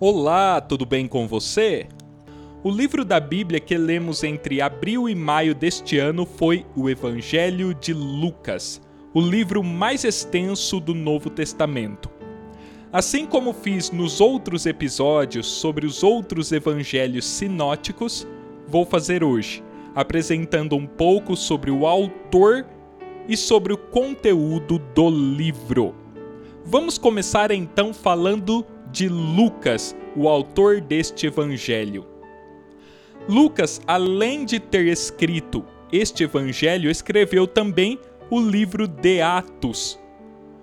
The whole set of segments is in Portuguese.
Olá, tudo bem com você? O livro da Bíblia que lemos entre abril e maio deste ano foi o Evangelho de Lucas, o livro mais extenso do Novo Testamento. Assim como fiz nos outros episódios sobre os outros evangelhos sinóticos, vou fazer hoje, apresentando um pouco sobre o autor e sobre o conteúdo do livro. Vamos começar então falando de Lucas, o autor deste evangelho. Lucas, além de ter escrito este evangelho, escreveu também o livro de Atos.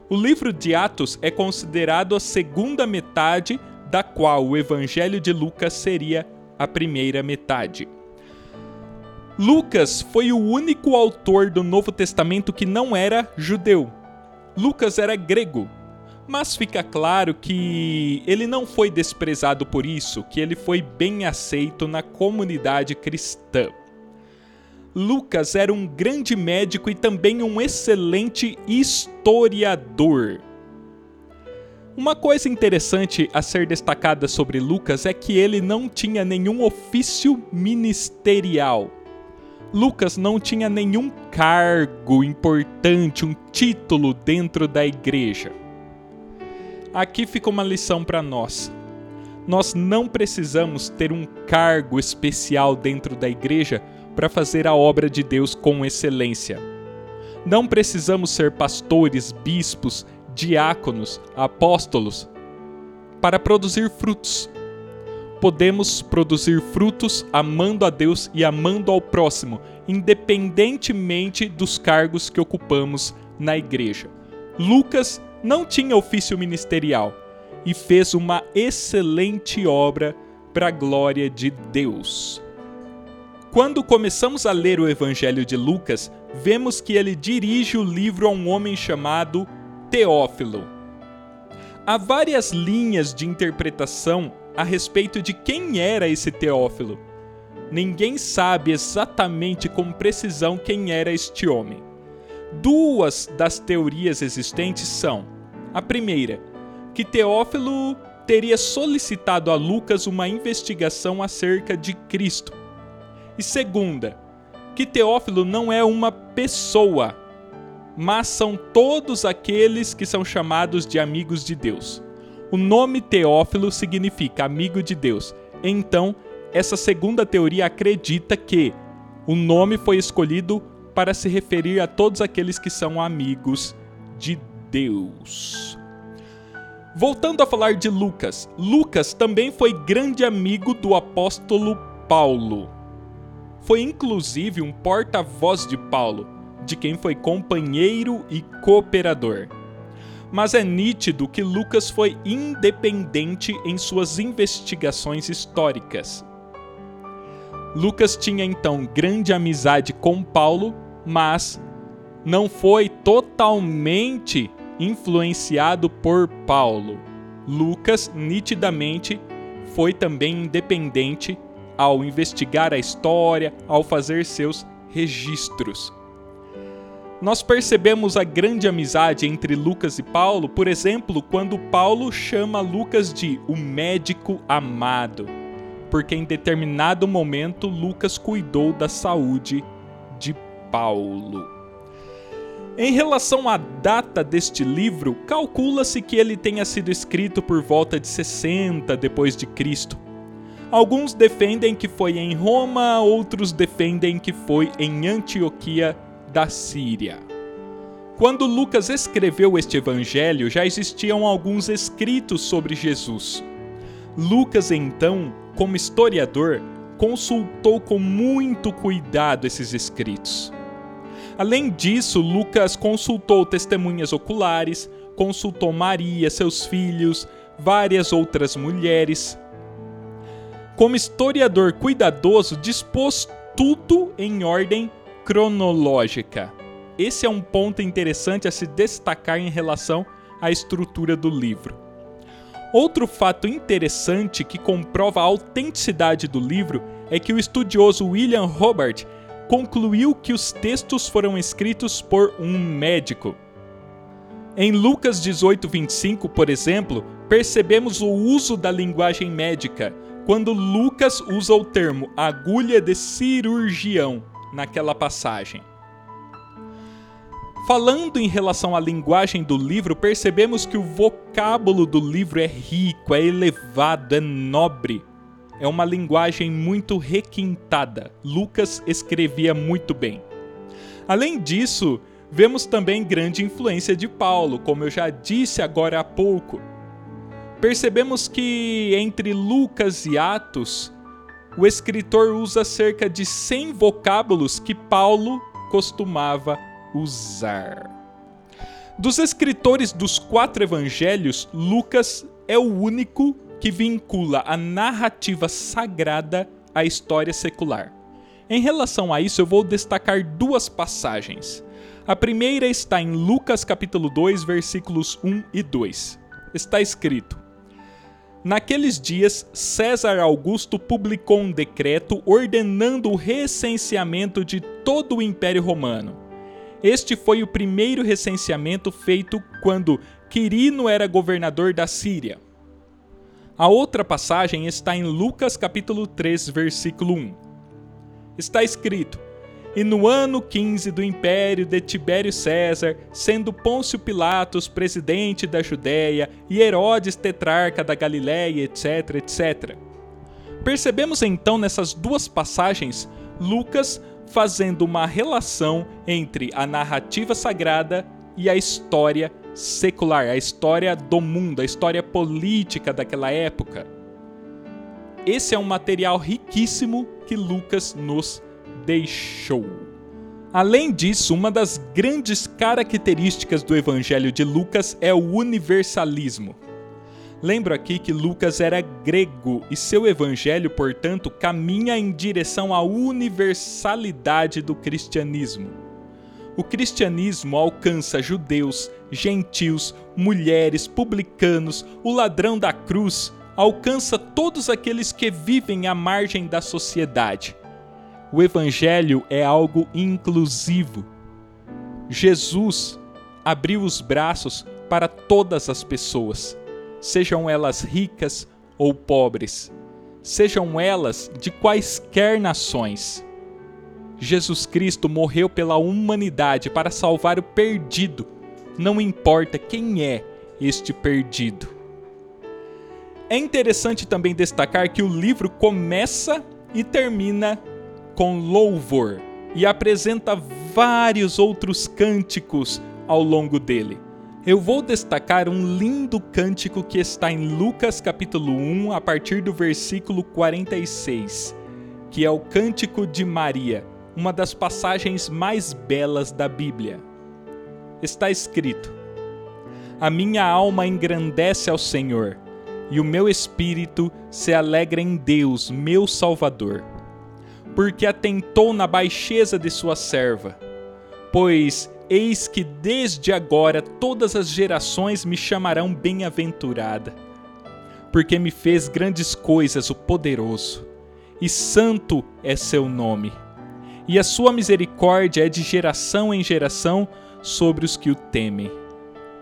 O livro de Atos é considerado a segunda metade, da qual o evangelho de Lucas seria a primeira metade. Lucas foi o único autor do Novo Testamento que não era judeu. Lucas era grego, mas fica claro que ele não foi desprezado por isso, que ele foi bem aceito na comunidade cristã. Lucas era um grande médico e também um excelente historiador. Uma coisa interessante a ser destacada sobre Lucas é que ele não tinha nenhum ofício ministerial. Lucas não tinha nenhum cargo importante, um título dentro da igreja. Aqui fica uma lição para nós. Nós não precisamos ter um cargo especial dentro da igreja para fazer a obra de Deus com excelência. Não precisamos ser pastores, bispos, diáconos, apóstolos para produzir frutos. Podemos produzir frutos amando a Deus e amando ao próximo, independentemente dos cargos que ocupamos na igreja. Lucas não tinha ofício ministerial e fez uma excelente obra para a glória de Deus. Quando começamos a ler o Evangelho de Lucas, vemos que ele dirige o livro a um homem chamado Teófilo. Há várias linhas de interpretação a respeito de quem era esse Teófilo. Ninguém sabe exatamente com precisão quem era este homem. Duas das teorias existentes são a primeira, que Teófilo teria solicitado a Lucas uma investigação acerca de Cristo. E segunda, que Teófilo não é uma pessoa, mas são todos aqueles que são chamados de amigos de Deus. O nome Teófilo significa amigo de Deus. Então, essa segunda teoria acredita que o nome foi escolhido para se referir a todos aqueles que são amigos de Deus. Voltando a falar de Lucas, Lucas também foi grande amigo do apóstolo Paulo. Foi inclusive um porta-voz de Paulo, de quem foi companheiro e cooperador. Mas é nítido que Lucas foi independente em suas investigações históricas. Lucas tinha então grande amizade com Paulo, mas não foi totalmente influenciado por Paulo. Lucas nitidamente foi também independente ao investigar a história, ao fazer seus registros. Nós percebemos a grande amizade entre Lucas e Paulo, por exemplo, quando Paulo chama Lucas de o médico amado, porque em determinado momento Lucas cuidou da saúde de Paulo. Em relação à data deste livro, calcula-se que ele tenha sido escrito por volta de 60 depois de Cristo. Alguns defendem que foi em Roma, outros defendem que foi em Antioquia da Síria. Quando Lucas escreveu este evangelho, já existiam alguns escritos sobre Jesus. Lucas, então, como historiador, consultou com muito cuidado esses escritos. Além disso, Lucas consultou testemunhas oculares, consultou Maria, seus filhos, várias outras mulheres. Como historiador cuidadoso, dispôs tudo em ordem cronológica. Esse é um ponto interessante a se destacar em relação à estrutura do livro. Outro fato interessante que comprova a autenticidade do livro é que o estudioso William Robert concluiu que os textos foram escritos por um médico. Em Lucas 18:25, por exemplo, percebemos o uso da linguagem médica quando Lucas usa o termo agulha de cirurgião naquela passagem. Falando em relação à linguagem do livro, percebemos que o vocábulo do livro é rico, é elevado, é nobre. É uma linguagem muito requintada. Lucas escrevia muito bem. Além disso, vemos também grande influência de Paulo, como eu já disse agora há pouco. Percebemos que entre Lucas e Atos, o escritor usa cerca de 100 vocábulos que Paulo costumava usar. Dos escritores dos quatro evangelhos, Lucas é o único que vincula a narrativa sagrada à história secular. Em relação a isso, eu vou destacar duas passagens. A primeira está em Lucas capítulo 2, versículos 1 e 2. Está escrito: Naqueles dias, César Augusto publicou um decreto ordenando o recenseamento de todo o Império Romano. Este foi o primeiro recenseamento feito quando Quirino era governador da Síria. A outra passagem está em Lucas capítulo 3, versículo 1. Está escrito: E no ano 15 do império de Tibério César, sendo Pôncio Pilatos presidente da Judéia e Herodes tetrarca da Galiléia, etc, etc. Percebemos então nessas duas passagens Lucas fazendo uma relação entre a narrativa sagrada e a história secular, a história do mundo, a história política daquela época. Esse é um material riquíssimo que Lucas nos deixou. Além disso, uma das grandes características do Evangelho de Lucas é o universalismo. Lembro aqui que Lucas era grego e seu evangelho, portanto, caminha em direção à universalidade do cristianismo. O cristianismo alcança judeus, gentios, mulheres, publicanos, o ladrão da cruz, alcança todos aqueles que vivem à margem da sociedade. O evangelho é algo inclusivo. Jesus abriu os braços para todas as pessoas sejam elas ricas ou pobres, sejam elas de quaisquer nações. Jesus Cristo morreu pela humanidade para salvar o perdido, não importa quem é este perdido. É interessante também destacar que o livro começa e termina com louvor e apresenta vários outros cânticos ao longo dele. Eu vou destacar um lindo cântico que está em Lucas capítulo 1, a partir do versículo 46, que é o Cântico de Maria, uma das passagens mais belas da Bíblia. Está escrito: A minha alma engrandece ao Senhor, e o meu espírito se alegra em Deus, meu Salvador, porque atentou na baixeza de sua serva, pois Eis que desde agora todas as gerações me chamarão bem-aventurada, porque me fez grandes coisas o poderoso, e santo é seu nome. E a sua misericórdia é de geração em geração sobre os que o temem.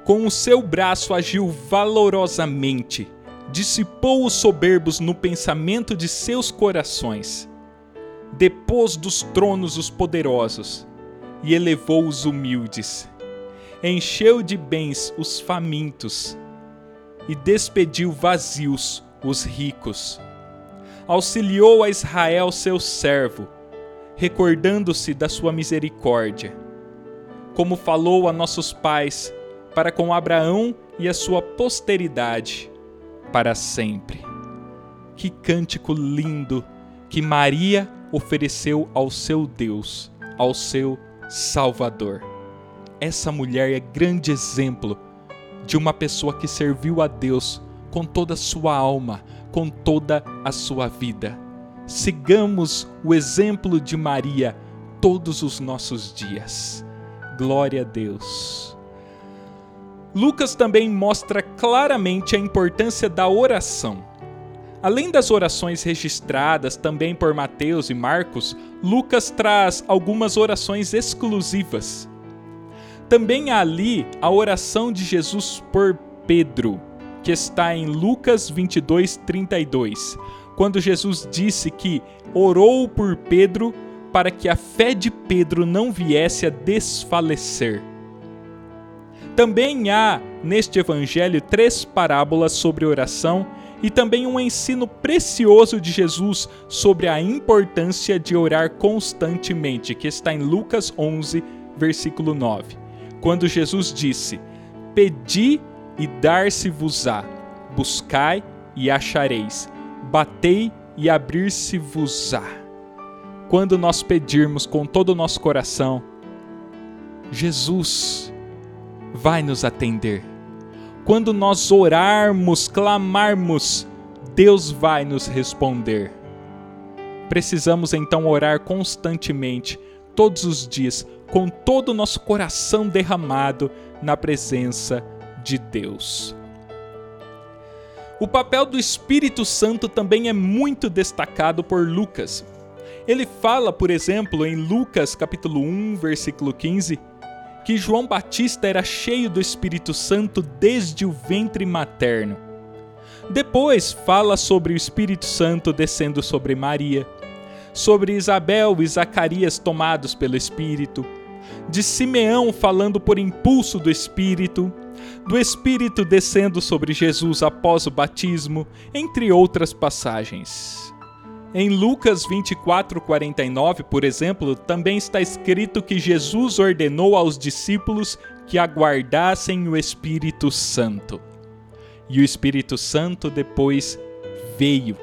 Com o seu braço agiu valorosamente, dissipou os soberbos no pensamento de seus corações. Depôs dos tronos os poderosos e elevou os humildes. Encheu de bens os famintos e despediu vazios os ricos. Auxiliou a Israel, seu servo, recordando-se da sua misericórdia, como falou a nossos pais, para com Abraão e a sua posteridade, para sempre. Que cântico lindo que Maria ofereceu ao seu Deus, ao seu Salvador. Essa mulher é grande exemplo de uma pessoa que serviu a Deus com toda a sua alma, com toda a sua vida. Sigamos o exemplo de Maria todos os nossos dias. Glória a Deus. Lucas também mostra claramente a importância da oração. Além das orações registradas também por Mateus e Marcos, Lucas traz algumas orações exclusivas. Também há ali a oração de Jesus por Pedro, que está em Lucas 22, 32, quando Jesus disse que orou por Pedro para que a fé de Pedro não viesse a desfalecer. Também há neste evangelho três parábolas sobre oração e também um ensino precioso de Jesus sobre a importância de orar constantemente, que está em Lucas 11, versículo 9, quando Jesus disse: Pedi e dar-se-vos-á, buscai e achareis, batei e abrir-se-vos-á. Quando nós pedirmos com todo o nosso coração, Jesus vai nos atender. Quando nós orarmos, clamarmos, Deus vai nos responder. Precisamos então orar constantemente, todos os dias, com todo o nosso coração derramado na presença de Deus. O papel do Espírito Santo também é muito destacado por Lucas. Ele fala, por exemplo, em Lucas capítulo 1, versículo 15, que João Batista era cheio do Espírito Santo desde o ventre materno. Depois fala sobre o Espírito Santo descendo sobre Maria, sobre Isabel e Zacarias tomados pelo Espírito, de Simeão falando por impulso do Espírito, do Espírito descendo sobre Jesus após o batismo, entre outras passagens. Em Lucas 24:49, por exemplo, também está escrito que Jesus ordenou aos discípulos que aguardassem o Espírito Santo. E o Espírito Santo depois veio,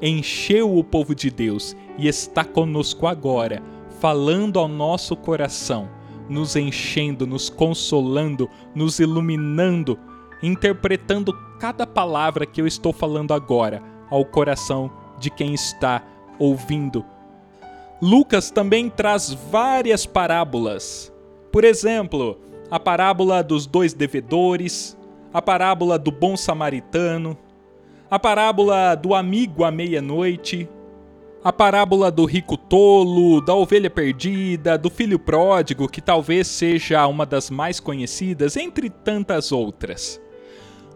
encheu o povo de Deus e está conosco agora, falando ao nosso coração, nos enchendo, nos consolando, nos iluminando, interpretando cada palavra que eu estou falando agora ao coração de quem está ouvindo. Lucas também traz várias parábolas. Por exemplo, a parábola dos dois devedores, a parábola do bom samaritano, a parábola do amigo à meia-noite, a parábola do rico tolo, da ovelha perdida, do filho pródigo, que talvez seja uma das mais conhecidas, entre tantas outras.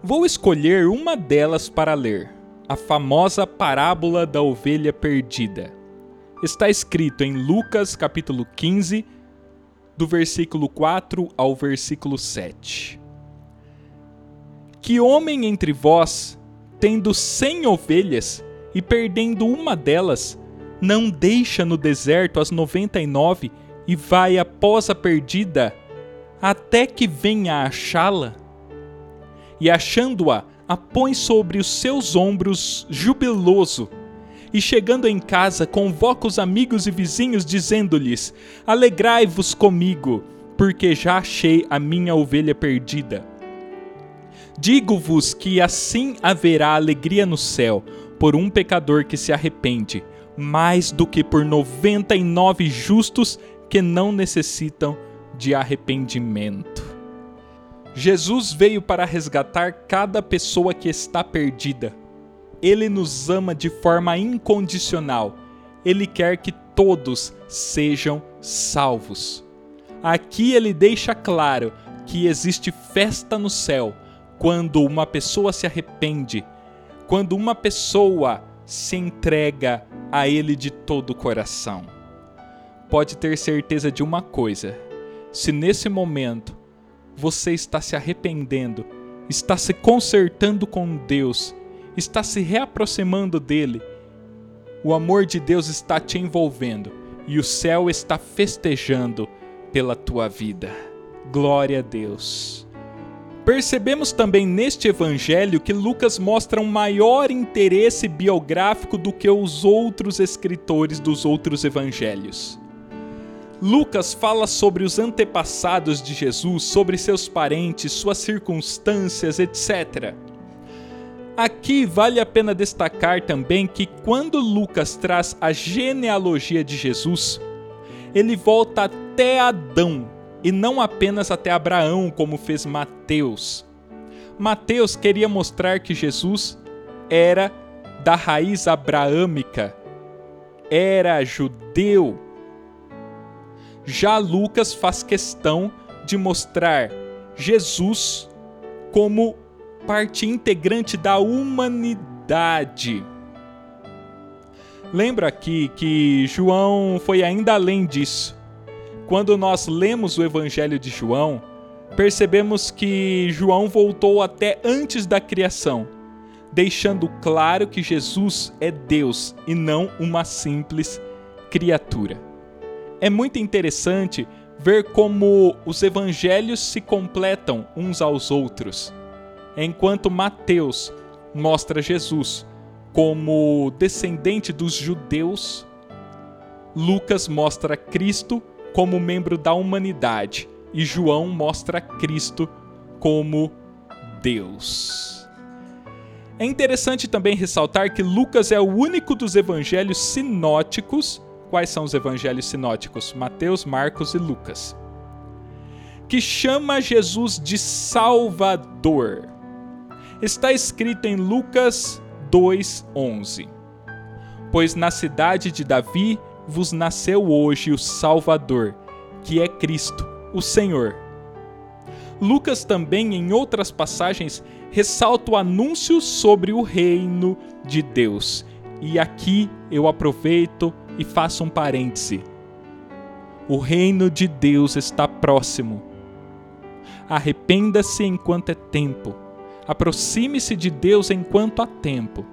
Vou escolher uma delas para ler a famosa parábola da ovelha perdida. Está escrito em Lucas capítulo 15, do versículo 4 ao versículo 7. Que homem entre vós, tendo cem ovelhas e perdendo uma delas, não deixa no deserto as noventa e nove e vai após a perdida, até que venha achá-la? E achando-a, a põe sobre os seus ombros jubiloso. E chegando em casa, convoca os amigos e vizinhos, dizendo-lhes: Alegrai-vos comigo, porque já achei a minha ovelha perdida. Digo-vos que assim haverá alegria no céu por um pecador que se arrepende, mais do que por noventa e nove justos que não necessitam de arrependimento. Jesus veio para resgatar cada pessoa que está perdida. Ele nos ama de forma incondicional. Ele quer que todos sejam salvos. Aqui ele deixa claro que existe festa no céu quando uma pessoa se arrepende, quando uma pessoa se entrega a ele de todo o coração. Pode ter certeza de uma coisa: se nesse momento você está se arrependendo, está se consertando com Deus, está se reaproximando dele, o amor de Deus está te envolvendo e o céu está festejando pela tua vida. Glória a Deus. Percebemos também neste evangelho que Lucas mostra um maior interesse biográfico do que os outros escritores dos outros evangelhos. Lucas fala sobre os antepassados de Jesus, sobre seus parentes, suas circunstâncias, etc. Aqui vale a pena destacar também que quando Lucas traz a genealogia de Jesus, ele volta até Adão e não apenas até Abraão, como fez Mateus. Mateus queria mostrar que Jesus era da raiz abraâmica, era judeu já Lucas faz questão de mostrar Jesus como parte integrante da humanidade. Lembra aqui que João foi ainda além disso. Quando nós lemos o Evangelho de João, percebemos que João voltou até antes da criação, deixando claro que Jesus é Deus e não uma simples criatura. É muito interessante ver como os evangelhos se completam uns aos outros. Enquanto Mateus mostra Jesus como descendente dos judeus, Lucas mostra Cristo como membro da humanidade e João mostra Cristo como Deus. É interessante também ressaltar que Lucas é o único dos evangelhos sinóticos Quais são os evangelhos sinóticos? Mateus, Marcos e Lucas. Que chama Jesus de Salvador. Está escrito em Lucas 2:11. Pois na cidade de Davi vos nasceu hoje o Salvador, que é Cristo, o Senhor. Lucas também, em outras passagens, ressalta o anúncio sobre o reino de Deus. E aqui eu aproveito e faço um parêntese. O reino de Deus está próximo. Arrependa-se enquanto é tempo. Aproxime-se de Deus enquanto há tempo.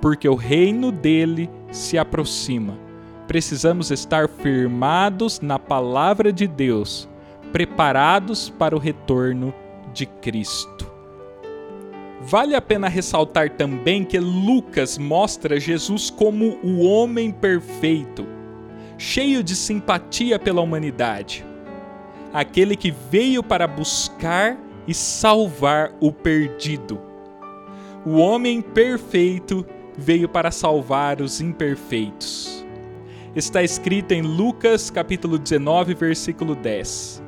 Porque o reino dele se aproxima. Precisamos estar firmados na palavra de Deus, preparados para o retorno de Cristo. Vale a pena ressaltar também que Lucas mostra Jesus como o homem perfeito, cheio de simpatia pela humanidade, aquele que veio para buscar e salvar o perdido. O homem perfeito veio para salvar os imperfeitos. Está escrito em Lucas capítulo 19, versículo 10.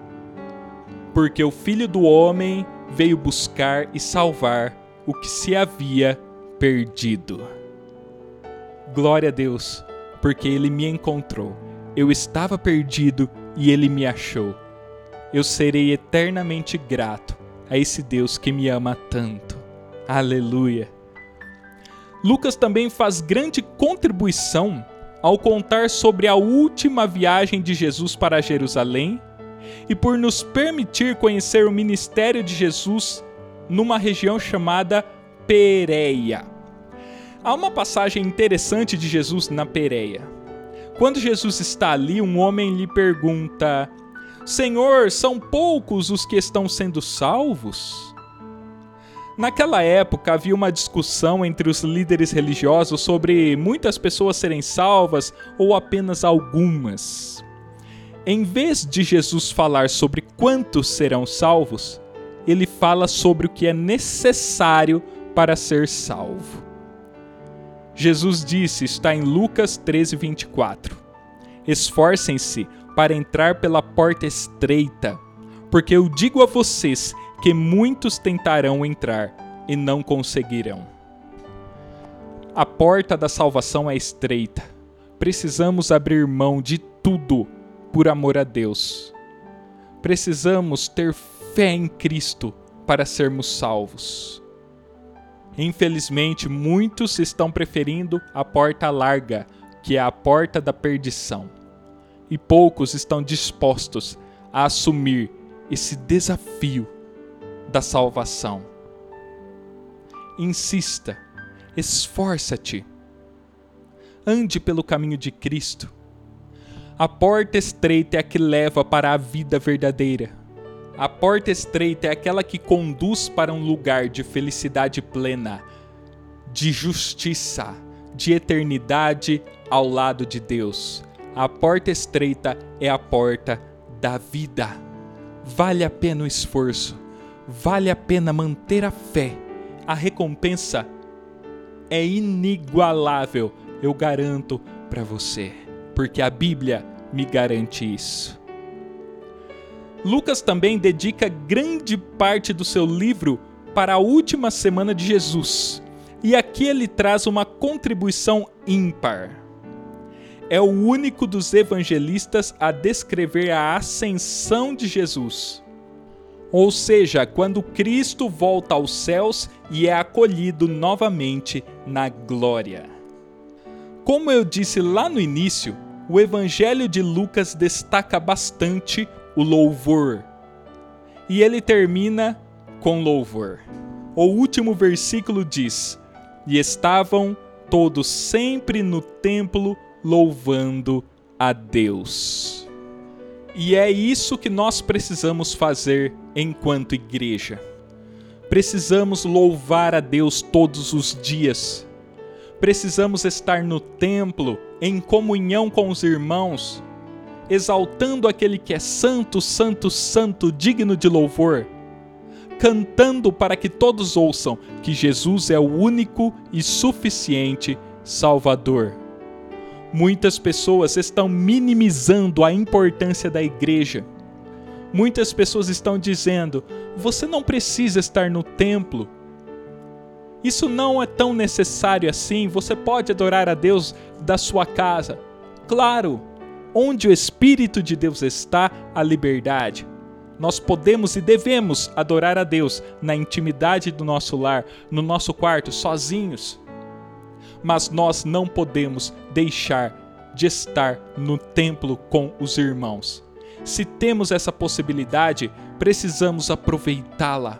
Porque o Filho do homem veio buscar e salvar o que se havia perdido. Glória a Deus, porque ele me encontrou. Eu estava perdido e ele me achou. Eu serei eternamente grato a esse Deus que me ama tanto. Aleluia. Lucas também faz grande contribuição ao contar sobre a última viagem de Jesus para Jerusalém e por nos permitir conhecer o ministério de Jesus numa região chamada Pereia. Há uma passagem interessante de Jesus na Pereia. Quando Jesus está ali, um homem lhe pergunta: Senhor, são poucos os que estão sendo salvos? Naquela época havia uma discussão entre os líderes religiosos sobre muitas pessoas serem salvas ou apenas algumas. Em vez de Jesus falar sobre quantos serão salvos, ele fala sobre o que é necessário para ser salvo. Jesus disse, está em Lucas 13, 24: Esforcem-se para entrar pela porta estreita, porque eu digo a vocês que muitos tentarão entrar e não conseguirão. A porta da salvação é estreita. Precisamos abrir mão de tudo por amor a Deus. Precisamos ter fé em Cristo para sermos salvos. Infelizmente, muitos estão preferindo a porta larga, que é a porta da perdição, e poucos estão dispostos a assumir esse desafio da salvação. Insista, esforça-te, ande pelo caminho de Cristo. A porta estreita é a que leva para a vida verdadeira a porta estreita é aquela que conduz para um lugar de felicidade plena, de justiça, de eternidade ao lado de Deus. A porta estreita é a porta da vida. Vale a pena o esforço, vale a pena manter a fé. A recompensa é inigualável, eu garanto para você, porque a Bíblia me garante isso. Lucas também dedica grande parte do seu livro para a última semana de Jesus, e aqui ele traz uma contribuição ímpar. É o único dos evangelistas a descrever a ascensão de Jesus. Ou seja, quando Cristo volta aos céus e é acolhido novamente na glória. Como eu disse lá no início, o Evangelho de Lucas destaca bastante o louvor. E ele termina com louvor. O último versículo diz: E estavam todos sempre no templo louvando a Deus. E é isso que nós precisamos fazer enquanto igreja. Precisamos louvar a Deus todos os dias. Precisamos estar no templo, em comunhão com os irmãos, exaltando aquele que é santo, santo, santo, digno de louvor, cantando para que todos ouçam que Jesus é o único e suficiente Salvador. Muitas pessoas estão minimizando a importância da igreja. Muitas pessoas estão dizendo: você não precisa estar no templo. Isso não é tão necessário assim. Você pode adorar a Deus da sua casa. Claro, onde o Espírito de Deus está, a liberdade. Nós podemos e devemos adorar a Deus na intimidade do nosso lar, no nosso quarto, sozinhos mas nós não podemos deixar de estar no templo com os irmãos. Se temos essa possibilidade, precisamos aproveitá-la.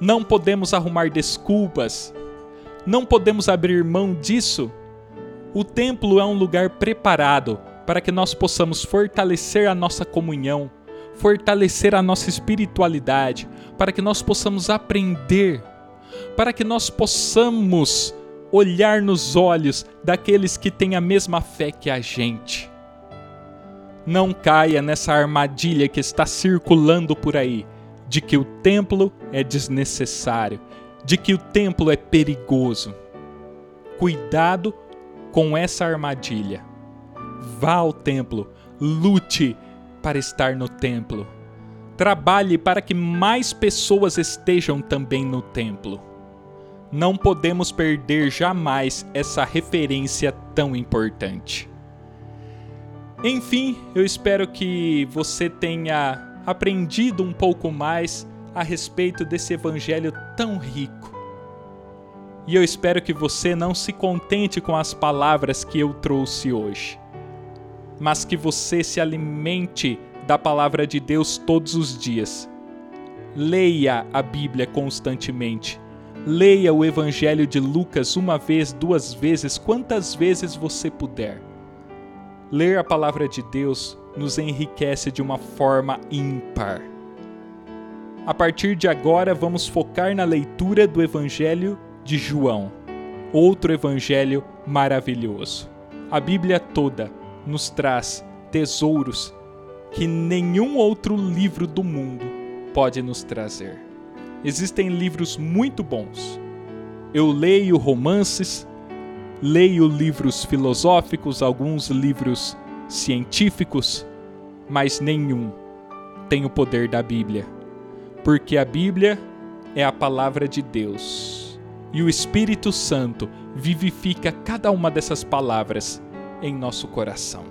Não podemos arrumar desculpas. Não podemos abrir mão disso. O templo é um lugar preparado para que nós possamos fortalecer a nossa comunhão, fortalecer a nossa espiritualidade, para que nós possamos aprender, para que nós possamos olhar nos olhos daqueles que têm a mesma fé que a gente. Não caia nessa armadilha que está circulando por aí, de que o templo é desnecessário, de que o templo é perigoso. Cuidado com essa armadilha. Vá ao templo, lute para estar no templo. Trabalhe para que mais pessoas estejam também no templo não podemos perder jamais essa referência tão importante. Enfim, eu espero que você tenha aprendido um pouco mais a respeito desse evangelho tão rico. E eu espero que você não se contente com as palavras que eu trouxe hoje, mas que você se alimente da palavra de Deus todos os dias. Leia a Bíblia constantemente Leia o Evangelho de Lucas uma vez, duas vezes, quantas vezes você puder. Ler a palavra de Deus nos enriquece de uma forma ímpar. A partir de agora, vamos focar na leitura do Evangelho de João, outro evangelho maravilhoso. A Bíblia toda nos traz tesouros que nenhum outro livro do mundo pode nos trazer. Existem livros muito bons. Eu leio romances, leio livros filosóficos, alguns livros científicos, mas nenhum tem o poder da Bíblia. Porque a Bíblia é a palavra de Deus. E o Espírito Santo vivifica cada uma dessas palavras em nosso coração.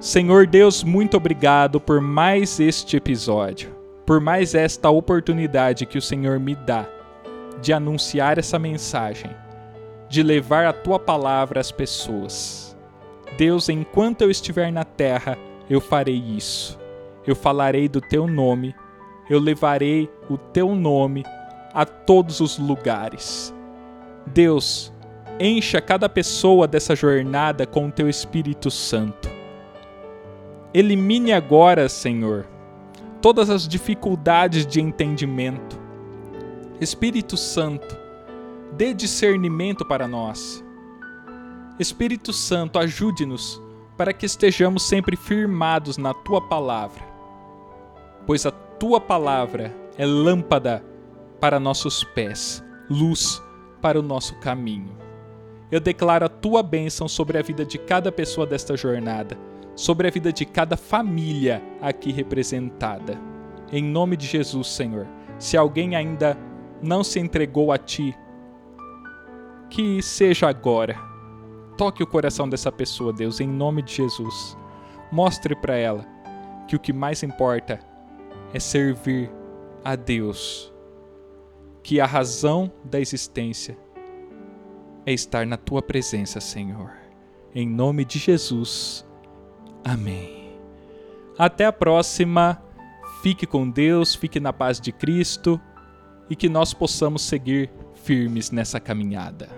Senhor Deus, muito obrigado por mais este episódio por mais esta oportunidade que o Senhor me dá de anunciar essa mensagem, de levar a tua palavra às pessoas. Deus, enquanto eu estiver na terra, eu farei isso. Eu falarei do teu nome, eu levarei o teu nome a todos os lugares. Deus, encha cada pessoa dessa jornada com o teu Espírito Santo. Elimine agora, Senhor, todas as dificuldades de entendimento. Espírito Santo, dê discernimento para nós. Espírito Santo, ajude-nos para que estejamos sempre firmados na tua palavra, pois a tua palavra é lâmpada para nossos pés, luz para o nosso caminho. Eu declaro a tua bênção sobre a vida de cada pessoa desta jornada sobre a vida de cada família aqui representada. Em nome de Jesus, Senhor. Se alguém ainda não se entregou a Ti, que seja agora. Toque o coração dessa pessoa, Deus, em nome de Jesus. Mostre para ela que o que mais importa é servir a Deus, que a razão da existência é estar na tua presença, Senhor. Em nome de Jesus. Amém. Até a próxima. Fique com Deus, fique na paz de Cristo e que nós possamos seguir firmes nessa caminhada.